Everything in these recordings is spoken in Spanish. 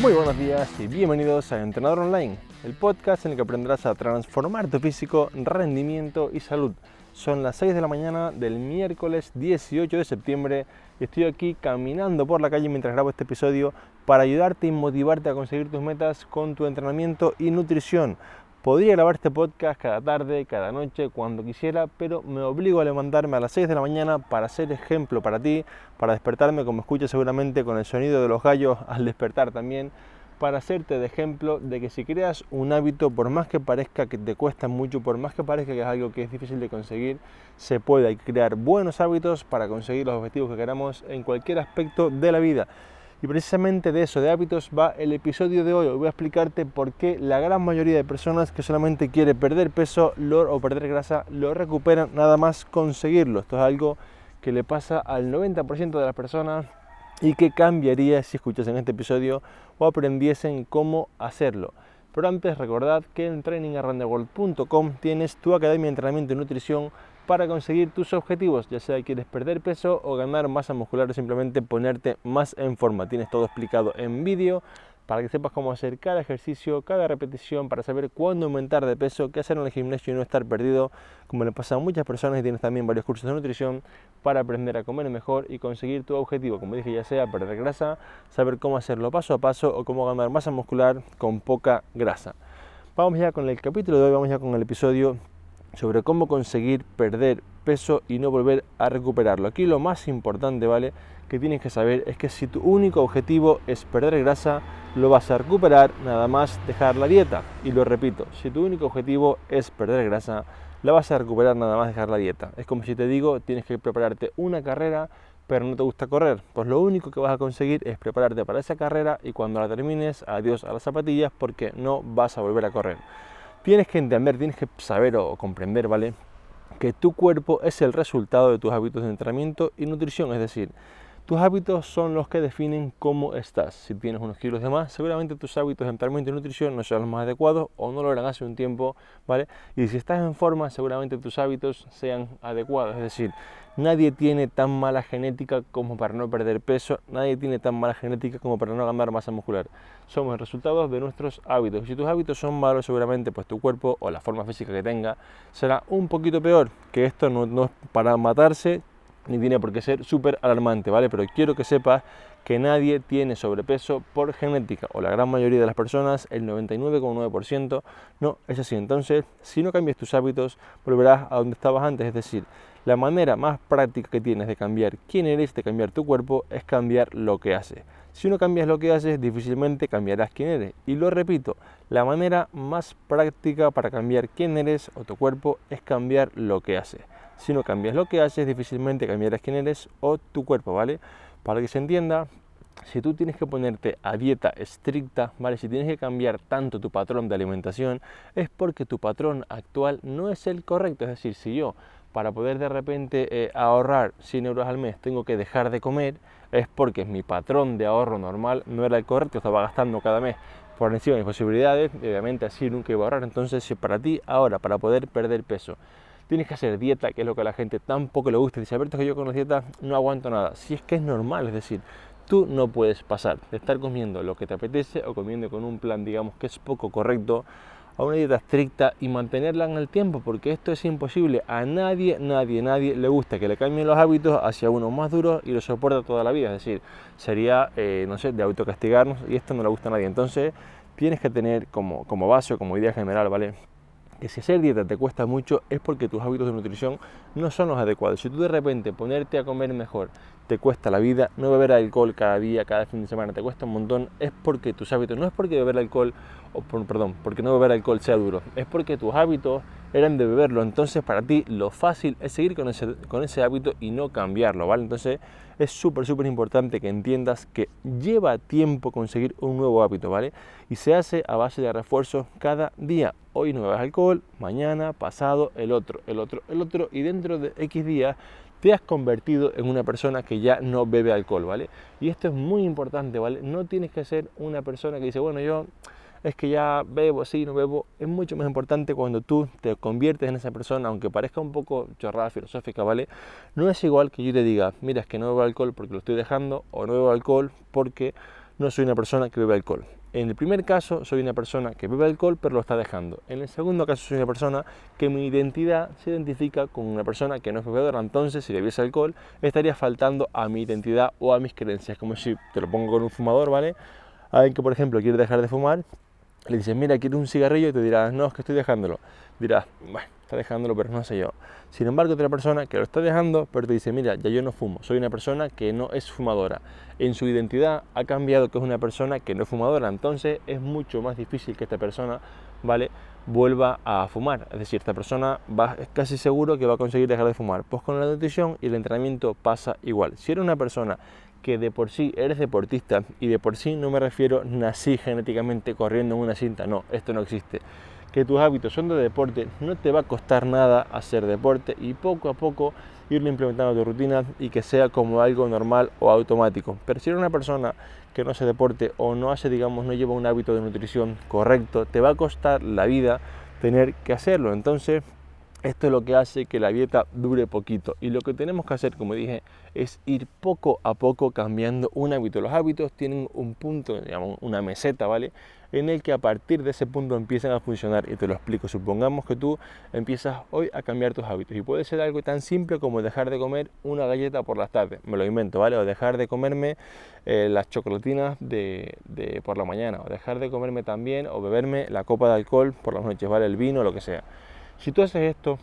Muy buenos días y bienvenidos a Entrenador Online, el podcast en el que aprenderás a transformar tu físico, rendimiento y salud. Son las 6 de la mañana del miércoles 18 de septiembre y estoy aquí caminando por la calle mientras grabo este episodio para ayudarte y motivarte a conseguir tus metas con tu entrenamiento y nutrición. Podría grabar este podcast cada tarde, cada noche, cuando quisiera, pero me obligo a levantarme a las 6 de la mañana para ser ejemplo para ti, para despertarme como escuchas seguramente con el sonido de los gallos al despertar también, para hacerte de ejemplo de que si creas un hábito, por más que parezca que te cuesta mucho, por más que parezca que es algo que es difícil de conseguir, se puede crear buenos hábitos para conseguir los objetivos que queramos en cualquier aspecto de la vida. Y precisamente de eso, de hábitos, va el episodio de hoy. Voy a explicarte por qué la gran mayoría de personas que solamente quiere perder peso o perder grasa lo recuperan nada más conseguirlo. Esto es algo que le pasa al 90% de las personas y que cambiaría si escuchasen este episodio o aprendiesen cómo hacerlo. Pero antes recordad que en trainingaroundtheworld.com tienes tu academia de entrenamiento y nutrición para conseguir tus objetivos, ya sea que quieres perder peso o ganar masa muscular o simplemente ponerte más en forma. Tienes todo explicado en vídeo para que sepas cómo hacer cada ejercicio, cada repetición, para saber cuándo aumentar de peso, qué hacer en el gimnasio y no estar perdido, como le pasa a muchas personas y tienes también varios cursos de nutrición para aprender a comer mejor y conseguir tu objetivo, como dije, ya sea perder grasa, saber cómo hacerlo paso a paso o cómo ganar masa muscular con poca grasa. Vamos ya con el capítulo de hoy, vamos ya con el episodio sobre cómo conseguir perder peso y no volver a recuperarlo. Aquí lo más importante, ¿vale? Que tienes que saber es que si tu único objetivo es perder grasa, lo vas a recuperar nada más dejar la dieta. Y lo repito, si tu único objetivo es perder grasa, la vas a recuperar nada más dejar la dieta. Es como si te digo, tienes que prepararte una carrera, pero no te gusta correr. Pues lo único que vas a conseguir es prepararte para esa carrera y cuando la termines, adiós a las zapatillas porque no vas a volver a correr tienes que entender, tienes que saber o comprender, ¿vale? Que tu cuerpo es el resultado de tus hábitos de entrenamiento y nutrición, es decir, tus hábitos son los que definen cómo estás. Si tienes unos kilos de más, seguramente tus hábitos de entrenamiento y nutrición no sean los más adecuados o no lo eran hace un tiempo, ¿vale? Y si estás en forma, seguramente tus hábitos sean adecuados. Es decir, nadie tiene tan mala genética como para no perder peso, nadie tiene tan mala genética como para no ganar masa muscular. Somos el resultado de nuestros hábitos. Si tus hábitos son malos, seguramente pues tu cuerpo o la forma física que tenga será un poquito peor. Que esto no, no es para matarse, ni tiene por qué ser súper alarmante, ¿vale? Pero quiero que sepas que nadie tiene sobrepeso por genética, o la gran mayoría de las personas, el 99,9%, no es así. Entonces, si no cambias tus hábitos, volverás a donde estabas antes, es decir, la manera más práctica que tienes de cambiar quién eres, de cambiar tu cuerpo, es cambiar lo que haces. Si no cambias lo que haces, difícilmente cambiarás quién eres. Y lo repito, la manera más práctica para cambiar quién eres o tu cuerpo es cambiar lo que haces. Si no cambias lo que haces, difícilmente cambiarás quién eres o tu cuerpo, ¿vale? Para que se entienda, si tú tienes que ponerte a dieta estricta, ¿vale? Si tienes que cambiar tanto tu patrón de alimentación, es porque tu patrón actual no es el correcto. Es decir, si yo para poder de repente eh, ahorrar 100 euros al mes tengo que dejar de comer, es porque mi patrón de ahorro normal no era el correcto, estaba gastando cada mes por encima de mis posibilidades, y obviamente así nunca iba a ahorrar. Entonces, si para ti ahora, para poder perder peso, tienes que hacer dieta, que es lo que a la gente tampoco le gusta. Dice, Alberto, que yo con las dietas no aguanto nada. Si es que es normal, es decir, tú no puedes pasar de estar comiendo lo que te apetece o comiendo con un plan, digamos, que es poco correcto, a una dieta estricta y mantenerla en el tiempo, porque esto es imposible. A nadie, nadie, nadie le gusta que le cambien los hábitos hacia uno más duro y lo soporta toda la vida. Es decir, sería, eh, no sé, de autocastigarnos y esto no le gusta a nadie. Entonces, tienes que tener como, como base como idea general, ¿vale? que si hacer dieta te cuesta mucho es porque tus hábitos de nutrición no son los adecuados. Si tú de repente ponerte a comer mejor te cuesta la vida, no beber alcohol cada día, cada fin de semana te cuesta un montón, es porque tus hábitos, no es porque beber alcohol, o perdón, porque no beber alcohol sea duro, es porque tus hábitos eran de beberlo. Entonces para ti lo fácil es seguir con ese, con ese hábito y no cambiarlo, ¿vale? Entonces es súper, súper importante que entiendas que lleva tiempo conseguir un nuevo hábito, ¿vale? Y se hace a base de refuerzos cada día. Hoy no bebas alcohol, mañana, pasado, el otro, el otro, el otro, y dentro de X días te has convertido en una persona que ya no bebe alcohol, ¿vale? Y esto es muy importante, ¿vale? No tienes que ser una persona que dice, bueno, yo es que ya bebo, sí, no bebo. Es mucho más importante cuando tú te conviertes en esa persona, aunque parezca un poco chorrada filosófica, ¿vale? No es igual que yo te diga, mira, es que no bebo alcohol porque lo estoy dejando, o no bebo alcohol porque no soy una persona que bebe alcohol. En el primer caso soy una persona que bebe alcohol pero lo está dejando. En el segundo caso soy una persona que mi identidad se identifica con una persona que no es bebedora. Entonces si bebiese alcohol estaría faltando a mi identidad o a mis creencias. Como si te lo pongo con un fumador, ¿vale? Alguien que por ejemplo quiere dejar de fumar, le dices, mira, quiero un cigarrillo y te dirás, no, es que estoy dejándolo. Dirás, bueno, está dejándolo, pero no sé yo. Sin embargo, otra persona que lo está dejando, pero te dice, mira, ya yo no fumo, soy una persona que no es fumadora. En su identidad ha cambiado que es una persona que no es fumadora, entonces es mucho más difícil que esta persona, ¿vale? vuelva a fumar. Es decir, esta persona va, es casi seguro que va a conseguir dejar de fumar. Pues con la nutrición y el entrenamiento pasa igual. Si eres una persona que de por sí eres deportista y de por sí no me refiero nací genéticamente corriendo en una cinta, no, esto no existe que tus hábitos son de deporte, no te va a costar nada hacer deporte y poco a poco irlo implementando a tu rutina y que sea como algo normal o automático. Pero si eres una persona que no hace deporte o no hace, digamos, no lleva un hábito de nutrición correcto, te va a costar la vida tener que hacerlo. Entonces, esto es lo que hace que la dieta dure poquito. Y lo que tenemos que hacer, como dije, es ir poco a poco cambiando un hábito. Los hábitos tienen un punto, digamos, una meseta, ¿vale? En el que a partir de ese punto empiezan a funcionar. Y te lo explico. Supongamos que tú empiezas hoy a cambiar tus hábitos. Y puede ser algo tan simple como dejar de comer una galleta por las tardes. Me lo invento, ¿vale? O dejar de comerme eh, las chocolatinas de, por la mañana. O dejar de comerme también o beberme la copa de alcohol por las noches, ¿vale? El vino, lo que sea. Si tú haces esto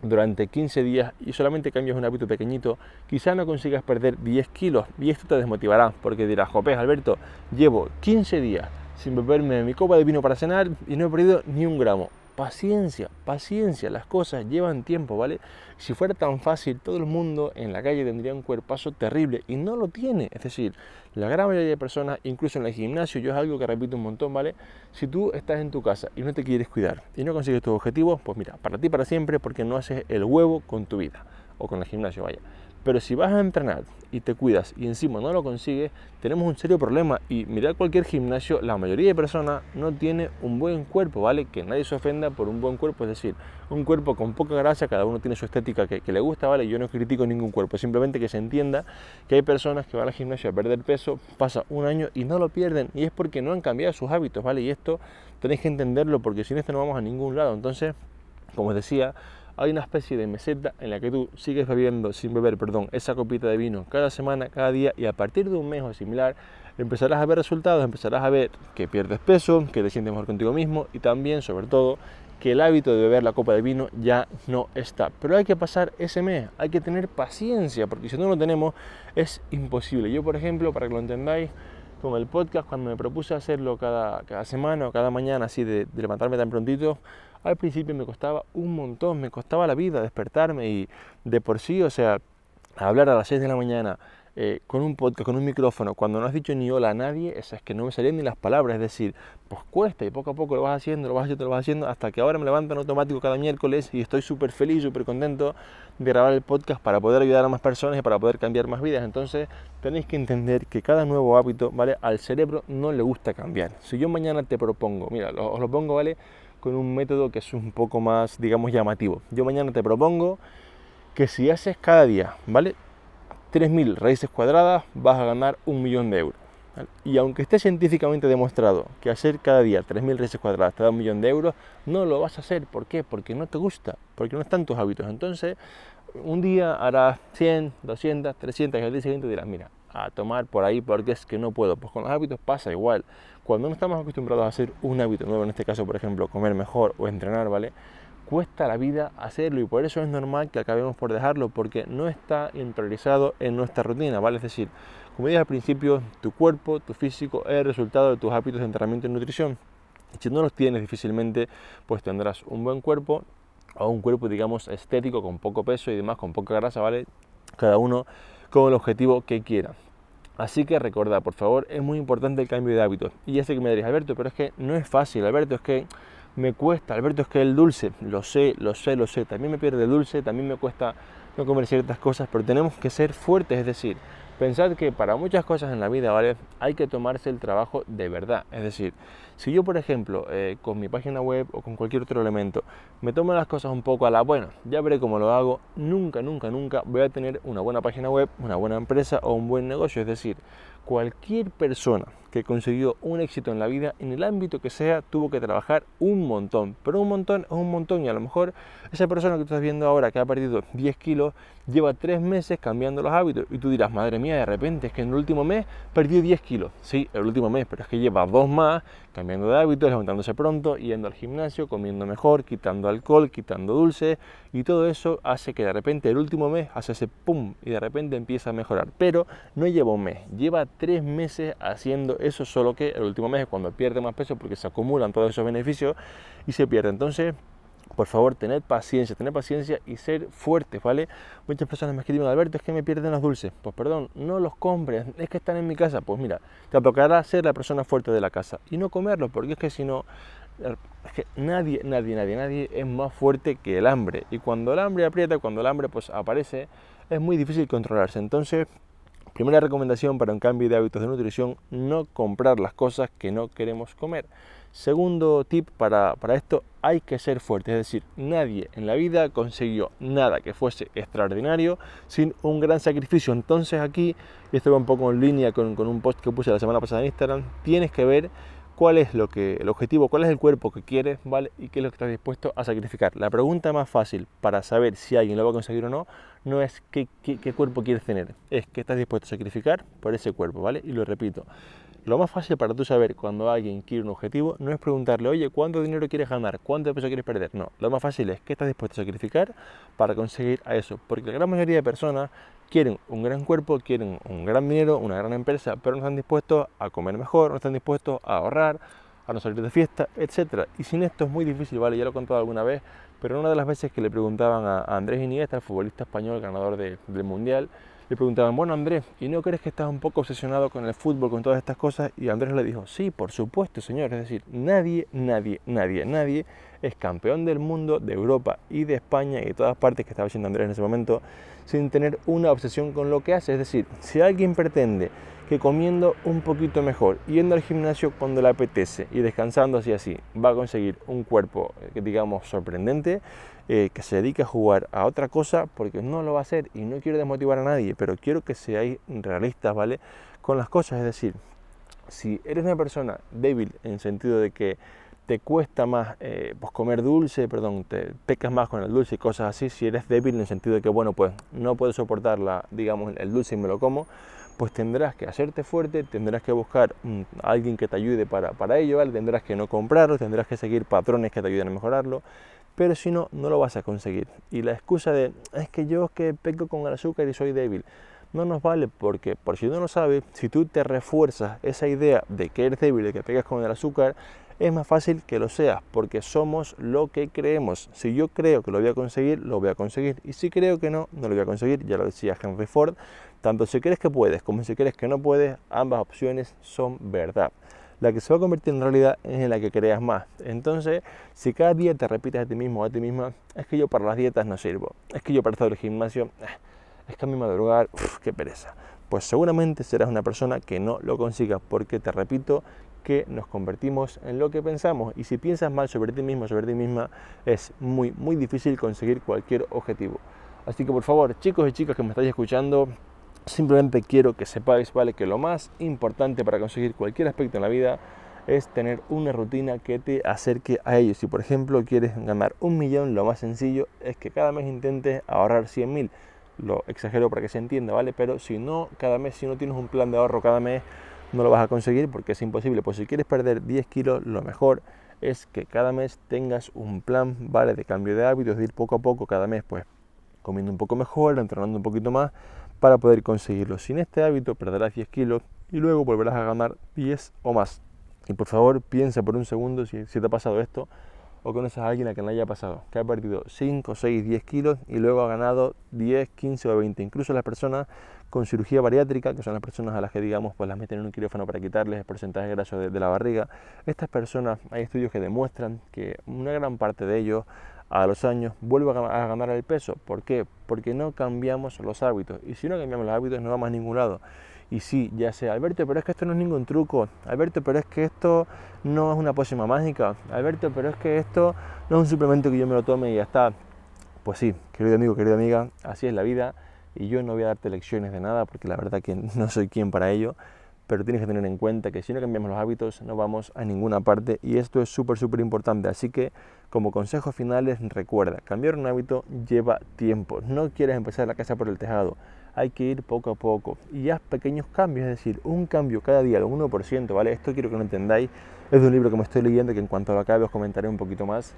durante 15 días y solamente cambias un hábito pequeñito, quizá no consigas perder 10 kilos y esto te desmotivará porque dirás, Jopé, Alberto, llevo 15 días sin beberme mi copa de vino para cenar y no he perdido ni un gramo paciencia, paciencia, las cosas llevan tiempo, ¿vale? Si fuera tan fácil, todo el mundo en la calle tendría un cuerpazo terrible y no lo tiene. Es decir, la gran mayoría de personas, incluso en el gimnasio, yo es algo que repito un montón, ¿vale? Si tú estás en tu casa y no te quieres cuidar y no consigues tus objetivos, pues mira, para ti para siempre porque no haces el huevo con tu vida o con el gimnasio, vaya. Pero si vas a entrenar y te cuidas y encima no lo consigues, tenemos un serio problema. Y mira cualquier gimnasio, la mayoría de personas no tiene un buen cuerpo, ¿vale? Que nadie se ofenda por un buen cuerpo, es decir, un cuerpo con poca grasa, cada uno tiene su estética que, le gusta, ¿vale? Yo no critico ningún cuerpo, simplemente que se entienda que hay personas que van al gimnasio a perder peso, pasa un año y no lo pierden. Y es porque no han cambiado sus hábitos, ¿vale? Y esto tenéis que entenderlo porque sin esto no vamos a ningún lado. Entonces, como os decía, hay una especie de meseta en la que tú sigues bebiendo, sin beber, perdón, esa copita de vino cada semana, cada día, y a partir de un mes o similar empezarás a ver resultados, empezarás a ver que pierdes peso, que te sientes mejor contigo mismo y también, sobre todo, que el hábito de beber la copa de vino ya no está. Pero hay que pasar ese mes, hay que tener paciencia, porque si no lo tenemos es imposible. Yo, por ejemplo, para que lo entendáis, con el podcast, cuando me propuse hacerlo cada, cada semana o cada mañana, así de, de levantarme tan prontito, al principio me costaba un montón, me costaba la vida despertarme y de por sí, o sea, hablar a las 6 de la mañana eh, con un podcast, con un micrófono, cuando no has dicho ni hola a nadie, es que no me salían ni las palabras, es decir, pues cuesta y poco a poco lo vas haciendo, lo vas haciendo, lo vas haciendo, hasta que ahora me levanto en automático cada miércoles y estoy súper feliz, súper contento de grabar el podcast para poder ayudar a más personas y para poder cambiar más vidas. Entonces tenéis que entender que cada nuevo hábito, ¿vale? Al cerebro no le gusta cambiar. Si yo mañana te propongo, mira, os lo pongo, ¿vale? con un método que es un poco más, digamos, llamativo. Yo mañana te propongo que si haces cada día, ¿vale? 3.000 raíces cuadradas, vas a ganar un millón de euros. Y aunque esté científicamente demostrado que hacer cada día 3.000 raíces cuadradas te da un millón de euros, no lo vas a hacer. ¿Por qué? Porque no te gusta, porque no están tus hábitos. Entonces, un día harás 100, 200, 300 y al día siguiente dirás, mira, a tomar por ahí porque es que no puedo. Pues con los hábitos pasa igual. Cuando no estamos acostumbrados a hacer un hábito nuevo, en este caso, por ejemplo, comer mejor o entrenar, ¿vale? Cuesta la vida hacerlo y por eso es normal que acabemos por dejarlo porque no está interiorizado en nuestra rutina, ¿vale? Es decir, como dije al principio, tu cuerpo, tu físico es el resultado de tus hábitos de entrenamiento y nutrición. Si no los tienes difícilmente, pues tendrás un buen cuerpo o un cuerpo, digamos, estético, con poco peso y demás, con poca grasa, ¿vale? Cada uno con el objetivo que quiera. Así que recordad, por favor, es muy importante el cambio de hábitos. Y ya sé que me diréis, Alberto, pero es que no es fácil, Alberto, es que me cuesta, Alberto, es que el dulce, lo sé, lo sé, lo sé, también me pierde dulce, también me cuesta no comer ciertas cosas, pero tenemos que ser fuertes, es decir, Pensad que para muchas cosas en la vida, ¿vale? Hay que tomarse el trabajo de verdad. Es decir, si yo, por ejemplo, eh, con mi página web o con cualquier otro elemento, me tomo las cosas un poco a la buena, ya veré cómo lo hago, nunca, nunca, nunca voy a tener una buena página web, una buena empresa o un buen negocio. Es decir, cualquier persona que consiguió un éxito en la vida, en el ámbito que sea, tuvo que trabajar un montón. Pero un montón es un montón y a lo mejor esa persona que tú estás viendo ahora que ha perdido 10 kilos lleva 3 meses cambiando los hábitos y tú dirás, madre mía, de repente es que en el último mes perdió 10 kilos. Sí, el último mes, pero es que lleva dos más cambiando de hábitos, levantándose pronto, yendo al gimnasio, comiendo mejor, quitando alcohol, quitando dulce y todo eso hace que de repente el último mes hace ese pum y de repente empieza a mejorar. Pero no lleva un mes, lleva 3 meses haciendo eso, solo que el último mes es cuando pierde más peso porque se acumulan todos esos beneficios y se pierde. Entonces, por favor, tened paciencia, tened paciencia y ser fuertes, ¿vale? Muchas personas me escriben, Alberto, es que me pierden los dulces. Pues perdón, no los compres, es que están en mi casa. Pues mira, te tocará ser la persona fuerte de la casa y no comerlos, porque es que si no, es que nadie, nadie, nadie, nadie es más fuerte que el hambre. Y cuando el hambre aprieta, cuando el hambre pues aparece, es muy difícil controlarse. Entonces, Primera recomendación para un cambio de hábitos de nutrición, no comprar las cosas que no queremos comer. Segundo tip para, esto, hay que ser fuerte, es decir, nadie en la vida consiguió nada que fuese extraordinario sin un gran sacrificio. Entonces aquí, y esto va un poco en línea con, con un post que puse la semana pasada en Instagram, tienes que ver cuál es lo que, el objetivo, cuál es el cuerpo que quieres, ¿vale? Y qué es lo que estás dispuesto a sacrificar. La pregunta más fácil para saber si alguien lo va a conseguir o no, no es qué, cuerpo quieres tener, es qué estás dispuesto a sacrificar por ese cuerpo, ¿vale? Y lo repito, lo más fácil para tú saber cuando alguien quiere un objetivo no es preguntarle, oye, ¿cuánto dinero quieres ganar? ¿Cuánto peso quieres perder? No, lo más fácil es qué estás dispuesto a sacrificar para conseguir a eso. Porque la gran mayoría de personas quieren un gran cuerpo, quieren un gran dinero, una gran empresa, pero no están dispuestos a comer mejor, no están dispuestos a ahorrar, a no salir de fiesta, etc. Y sin esto es muy difícil, ¿vale? Ya lo he contado alguna vez, pero una de las veces que le preguntaban a Andrés Iniesta, el futbolista español ganador del Mundial, le preguntaban, bueno Andrés, ¿y no crees que estás un poco obsesionado con el fútbol, con todas estas cosas? Y Andrés le dijo, sí, por supuesto, señor. Es decir, nadie, nadie, nadie, nadie es campeón del mundo, de Europa y de España y de todas partes que estaba diciendo Andrés en ese momento, sin tener una obsesión con lo que hace. Es decir, si alguien pretende que comiendo un poquito mejor, yendo al gimnasio cuando le apetece y descansando así así, va a conseguir un cuerpo, eh, digamos, sorprendente, eh, que se dedique a jugar a otra cosa porque no lo va a hacer y no quiero desmotivar a nadie, pero quiero que seáis realistas, ¿vale? Con las cosas, es decir, si eres una persona débil en sentido de que te cuesta más eh, pues comer dulce, perdón, te pecas más con el dulce y cosas así, si eres débil en el sentido de que, bueno, pues no puedes soportar la, digamos, el dulce y me lo como, pues tendrás que hacerte fuerte, tendrás que buscar a alguien que te ayude para, para ello, tendrás que no comprarlo, tendrás que seguir patrones que te ayuden a mejorarlo, pero si no, no lo vas a conseguir. Y la excusa de, es que yo es que peco con el azúcar y soy débil, no nos vale porque, por si no lo sabes, si tú te refuerzas esa idea de que eres débil, de que pegas con el azúcar, es más fácil que lo seas, porque somos lo que creemos. Si yo creo que lo voy a conseguir, lo voy a conseguir. Y si creo que no, no lo voy a conseguir. Ya lo decía Henry Ford, tanto si crees que puedes como si crees que no puedes, ambas opciones son verdad la que se va a convertir en realidad es en la que creas más. Entonces, si cada día te repites a ti mismo o a ti misma, es que yo para las dietas no sirvo, es que yo para estar el gimnasio, eh, es que a mí madrugar, uf, qué pereza. Pues seguramente serás una persona que no lo consigas, porque te repito que nos convertimos en lo que pensamos. Y si piensas mal sobre ti mismo, sobre ti misma, es muy, muy difícil conseguir cualquier objetivo. Así que por favor, chicos y chicas que me estáis escuchando, Simplemente quiero que sepáis, ¿vale? Que lo más importante para conseguir cualquier aspecto en la vida es tener una rutina que te acerque a ello. Si por ejemplo quieres ganar un millón, lo más sencillo es que cada mes intentes ahorrar 100 mil. Lo exagero para que se entienda, ¿vale? Pero si no, cada mes, si no tienes un plan de ahorro cada mes, no lo vas a conseguir porque es imposible. Pues si quieres perder 10 kilos, lo mejor es que cada mes tengas un plan, ¿vale? De cambio de hábitos, de ir poco a poco cada mes, pues comiendo un poco mejor, entrenando un poquito más para poder conseguirlo. Sin este hábito perderás 10 kilos y luego volverás a ganar 10 o más. Y por favor piensa por un segundo si, te ha pasado esto o conoces a alguien a quien le haya pasado, que ha perdido 5, 6, 10 kilos y luego ha ganado 10, 15 o 20. Incluso las personas con cirugía bariátrica, que son las personas a las que digamos pues las meten en un quirófano para quitarles el porcentaje graso de, de la barriga, estas personas, hay estudios que demuestran que una gran parte de ellos a los años vuelve a ganar el peso. ¿Por qué? Porque no cambiamos los hábitos. Y si no cambiamos los hábitos no vamos a ningún lado. Y sí, ya sea, Alberto, pero es que esto no es ningún truco. Alberto, pero es que esto no es una pócima mágica. Alberto, pero es que esto no es un suplemento que yo me lo tome y ya está. Pues sí, querido amigo, querida amiga, así es la vida. Y yo no voy a darte lecciones de nada porque la verdad que no soy quien para ello pero tienes que tener en cuenta que si no cambiamos los hábitos no vamos a ninguna parte y esto es súper, súper importante. Así que como consejos finales, recuerda, cambiar un hábito lleva tiempo. No quieres empezar la casa por el tejado, hay que ir poco a poco y haz pequeños cambios, es decir, un cambio cada día un 1%, ¿vale? Esto quiero que lo entendáis, es de un libro que me estoy leyendo que en cuanto lo acabe os comentaré un poquito más.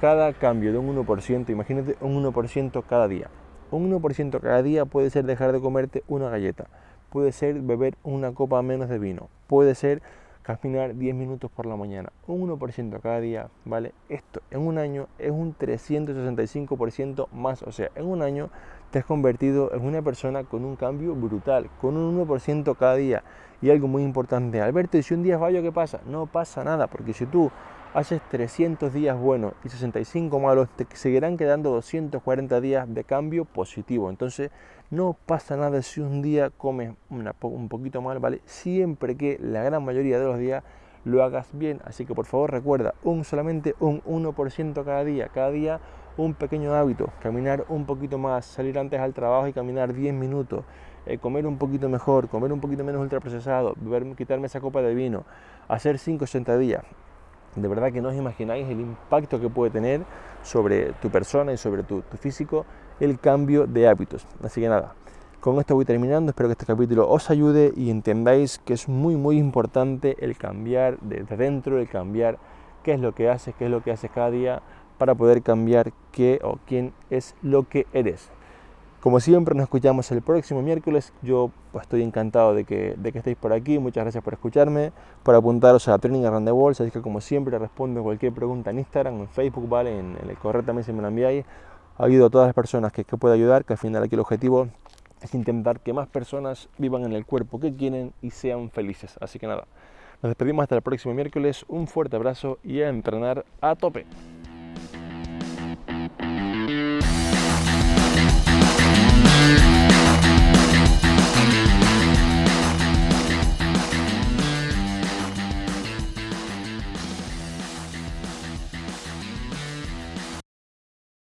Cada cambio de un 1%, imagínate un 1% cada día. Un 1% cada día puede ser dejar de comerte una galleta, puede ser beber una copa menos de vino, puede ser caminar 10 minutos por la mañana, un 1% cada día, ¿vale? Esto en un año es un 365% más, o sea, en un año te has convertido en una persona con un cambio brutal, con un 1% cada día. Y algo muy importante, Alberto, ¿y si un día fallo qué pasa? No pasa nada, porque si tú haces 300 días buenos y 65 malos, te seguirán quedando 240 días de cambio positivo. Entonces, no pasa nada si un día comes un poquito mal, ¿vale? Siempre que la gran mayoría de los días lo hagas bien. Así que por favor recuerda, un solamente un 1% cada día. Cada día un pequeño hábito, caminar un poquito más, salir antes al trabajo y caminar 10 minutos, eh, comer un poquito mejor, comer un poquito menos ultraprocesado, beber, quitarme esa copa de vino, hacer 5 días De verdad que no os imagináis el impacto que puede tener sobre tu persona y sobre tu, físico el cambio de hábitos. Así que nada, con esto voy terminando, espero que este capítulo os ayude y entendáis que es muy muy importante el cambiar desde dentro, el cambiar qué es lo que haces, qué es lo que haces cada día para poder cambiar qué o quién es lo que eres. Como siempre, nos escuchamos el próximo miércoles. Yo estoy encantado de que, de que estéis por aquí. Muchas gracias por escucharme, por apuntaros a Training Around the Walls. Así que, como siempre, respondo cualquier pregunta en Instagram, en Facebook, ¿vale? En, el correo también, si me lo enviáis. Ayudo a todas las personas que, que pueda ayudar, que al final aquí el objetivo es intentar que más personas vivan en el cuerpo que quieren y sean felices. Así que nada, nos despedimos hasta el próximo miércoles. Un fuerte abrazo y a entrenar a tope.